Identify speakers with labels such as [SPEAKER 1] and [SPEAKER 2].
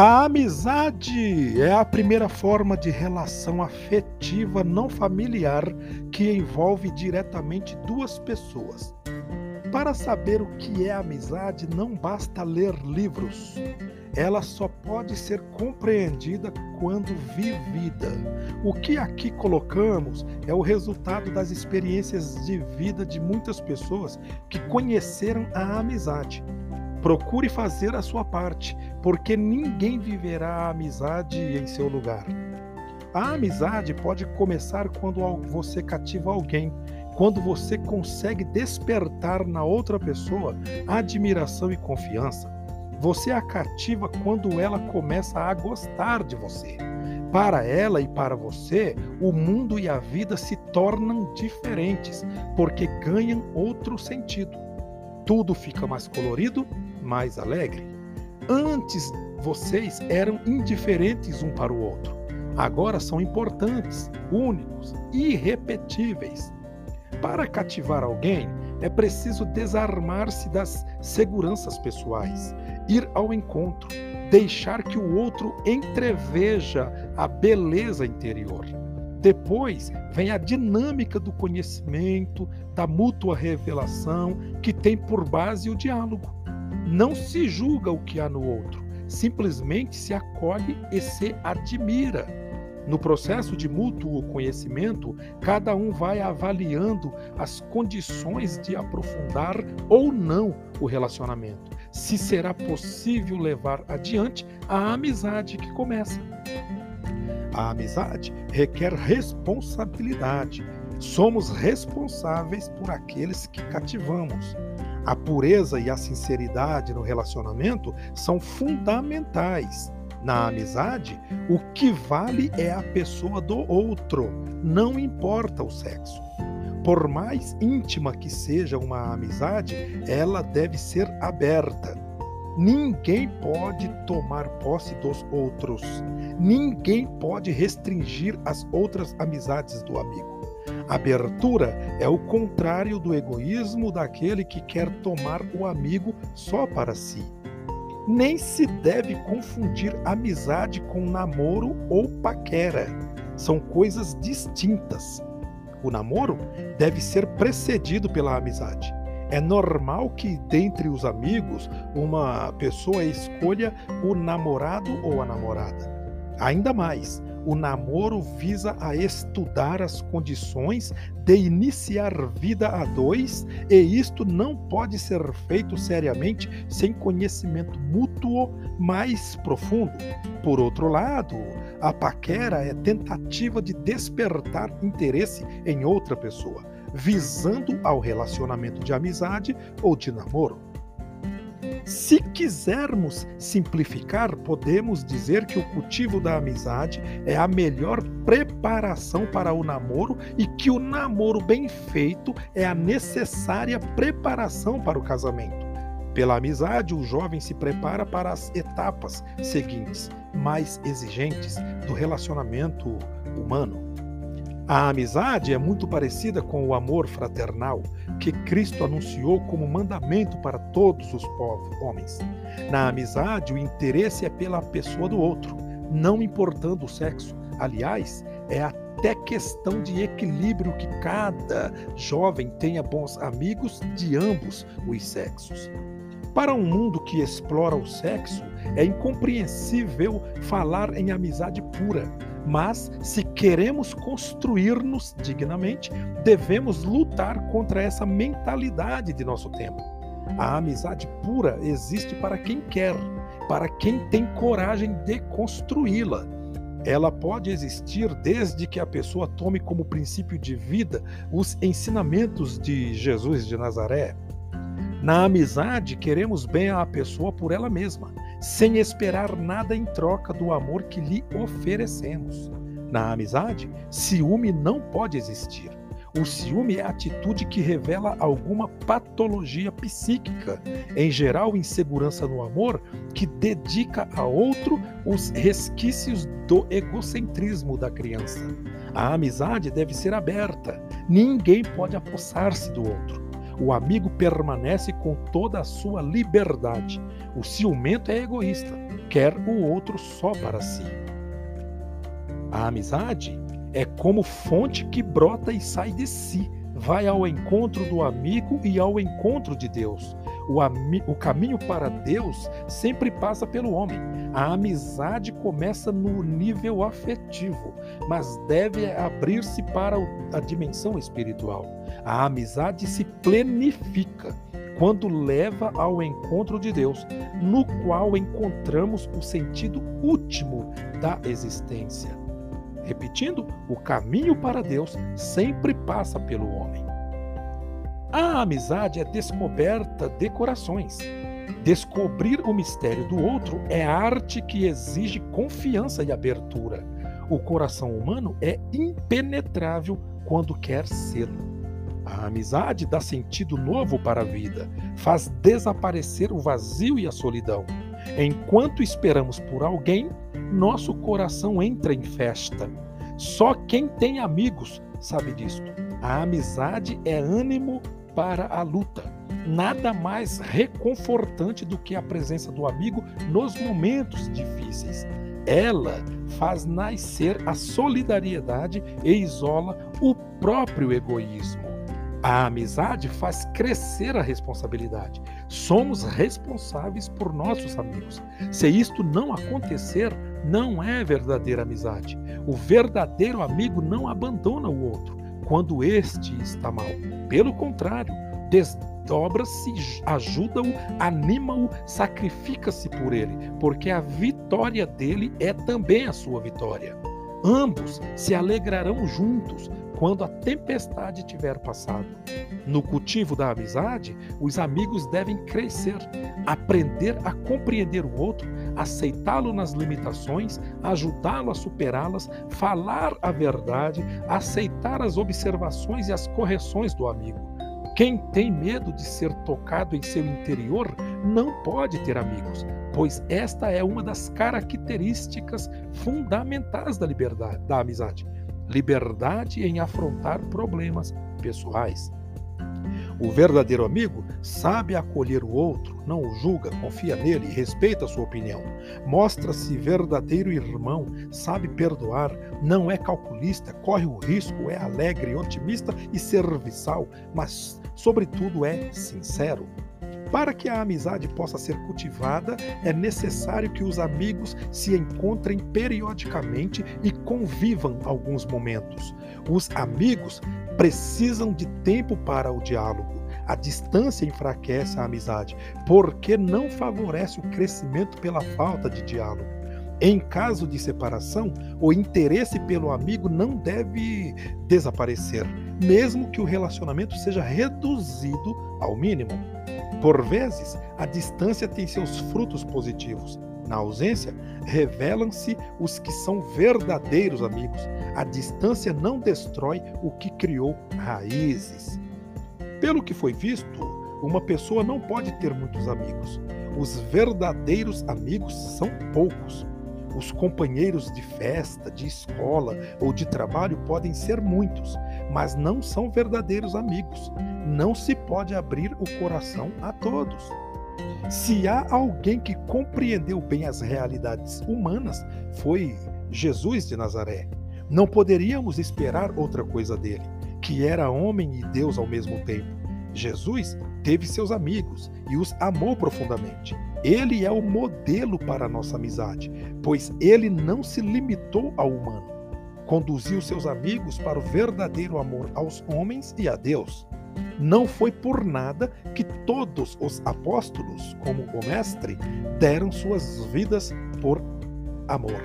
[SPEAKER 1] A amizade é a primeira forma de relação afetiva não familiar que envolve diretamente duas pessoas. Para saber o que é amizade, não basta ler livros. Ela só pode ser compreendida quando vivida. O que aqui colocamos é o resultado das experiências de vida de muitas pessoas que conheceram a amizade. Procure fazer a sua parte, porque ninguém viverá a amizade em seu lugar. A amizade pode começar quando você cativa alguém, quando você consegue despertar na outra pessoa admiração e confiança. Você a cativa quando ela começa a gostar de você. Para ela e para você, o mundo e a vida se tornam diferentes, porque ganham outro sentido. Tudo fica mais colorido, mais alegre. Antes vocês eram indiferentes um para o outro. Agora são importantes, únicos, irrepetíveis. Para cativar alguém, é preciso desarmar-se das seguranças pessoais, ir ao encontro, deixar que o outro entreveja a beleza interior. Depois vem a dinâmica do conhecimento, da mútua revelação, que tem por base o diálogo. Não se julga o que há no outro, simplesmente se acolhe e se admira. No processo de mútuo conhecimento, cada um vai avaliando as condições de aprofundar ou não o relacionamento, se será possível levar adiante a amizade que começa. A amizade requer responsabilidade. Somos responsáveis por aqueles que cativamos. A pureza e a sinceridade no relacionamento são fundamentais. Na amizade, o que vale é a pessoa do outro, não importa o sexo. Por mais íntima que seja uma amizade, ela deve ser aberta. Ninguém pode tomar posse dos outros. Ninguém pode restringir as outras amizades do amigo. Abertura é o contrário do egoísmo daquele que quer tomar o amigo só para si. Nem se deve confundir amizade com namoro ou paquera. São coisas distintas. O namoro deve ser precedido pela amizade. É normal que, dentre os amigos, uma pessoa escolha o namorado ou a namorada. Ainda mais, o namoro visa a estudar as condições de iniciar vida a dois, e isto não pode ser feito seriamente sem conhecimento mútuo mais profundo. Por outro lado, a paquera é tentativa de despertar interesse em outra pessoa, visando ao relacionamento de amizade ou de namoro. Se quisermos simplificar, podemos dizer que o cultivo da amizade é a melhor preparação para o namoro e que o namoro bem feito é a necessária preparação para o casamento. Pela amizade, o jovem se prepara para as etapas seguintes, mais exigentes, do relacionamento humano. A amizade é muito parecida com o amor fraternal que Cristo anunciou como mandamento para todos os povos, homens. Na amizade, o interesse é pela pessoa do outro, não importando o sexo. Aliás, é até questão de equilíbrio que cada jovem tenha bons amigos de ambos os sexos. Para um mundo que explora o sexo, é incompreensível falar em amizade pura mas, se queremos construir-nos dignamente, devemos lutar contra essa mentalidade de nosso tempo. A amizade pura existe para quem quer, para quem tem coragem de construí-la. Ela pode existir desde que a pessoa tome como princípio de vida os ensinamentos de Jesus de Nazaré. Na amizade, queremos bem à pessoa por ela mesma sem esperar nada em troca do amor que lhe oferecemos. Na amizade, ciúme não pode existir. O ciúme é a atitude que revela alguma patologia psíquica, em geral insegurança no amor, que dedica a outro os resquícios do egocentrismo da criança. A amizade deve ser aberta, ninguém pode apossar-se do outro. O amigo permanece com toda a sua liberdade. O ciumento é egoísta. quer o outro só para si. A amizade é como fonte que brota e sai de si, vai ao encontro do amigo e ao encontro de Deus. O, o, caminho para Deus sempre passa pelo homem. A amizade começa no nível afetivo, mas deve abrir-se para a dimensão espiritual. A amizade se plenifica quando leva ao encontro de Deus, no qual encontramos o sentido último da existência. Repetindo, o caminho para Deus sempre passa pelo homem. A amizade é descoberta de corações. Descobrir o mistério do outro é arte que exige confiança e abertura. O coração humano é impenetrável quando quer ser. A amizade dá sentido novo para a vida, faz desaparecer o vazio e a solidão. Enquanto esperamos por alguém, nosso coração entra em festa. Só quem tem amigos sabe disto. A amizade é ânimo para a luta. Nada mais reconfortante do que a presença do amigo nos momentos difíceis. Ela faz nascer a solidariedade e isola o próprio egoísmo. A amizade faz crescer a responsabilidade. Somos responsáveis por nossos amigos. Se isto não acontecer, não é verdadeira amizade. O verdadeiro amigo não abandona o outro quando este está mal. Pelo contrário, desdobra-se, ajuda-o, anima-o, sacrifica-se por ele, porque a vitória dele é também a sua vitória. Ambos se alegrarão juntos quando a tempestade tiver passado. No cultivo da amizade, os amigos devem crescer, aprender a compreender o outro, aceitá-lo nas limitações, ajudá-lo a superá-las, falar a verdade, aceitar as observações e as correções do amigo. Quem tem medo de ser tocado em seu interior não pode ter amigos, pois esta é uma das características fundamentais da liberdade, da amizade. Liberdade em afrontar problemas pessoais. O verdadeiro amigo sabe acolher o outro, não o julga, confia nele e respeita sua opinião. Mostra-se verdadeiro irmão, sabe perdoar, não é calculista, corre o risco, é alegre, otimista e serviçal, mas, sobretudo, é sincero. Para que a amizade possa ser cultivada, é necessário que os amigos se encontrem periodicamente e convivam alguns momentos. Os amigos precisam de tempo para o diálogo. A distância enfraquece a amizade, porque não favorece o crescimento pela falta de diálogo. Em caso de separação, o interesse pelo amigo não deve desaparecer, mesmo que o relacionamento seja reduzido ao mínimo. Por vezes, a distância tem seus frutos positivos. Na ausência, revelam-se os que são verdadeiros amigos. A distância não destrói o que criou raízes. Pelo que foi visto, uma pessoa não pode ter muitos amigos. Os verdadeiros amigos são poucos. Os companheiros de festa, de escola ou de trabalho podem ser muitos, mas não são verdadeiros amigos. Não se pode abrir o coração a todos. Se há alguém que compreendeu bem as realidades humanas, foi Jesus de Nazaré. Não poderíamos esperar outra coisa dele, que era homem e Deus ao mesmo tempo. Jesus teve seus amigos e os amou profundamente. Ele é o modelo para a nossa amizade, pois ele não se limitou ao humano. Conduziu seus amigos para o verdadeiro amor aos homens e a Deus. Não foi por nada que todos os apóstolos, como o Mestre, deram suas vidas por amor.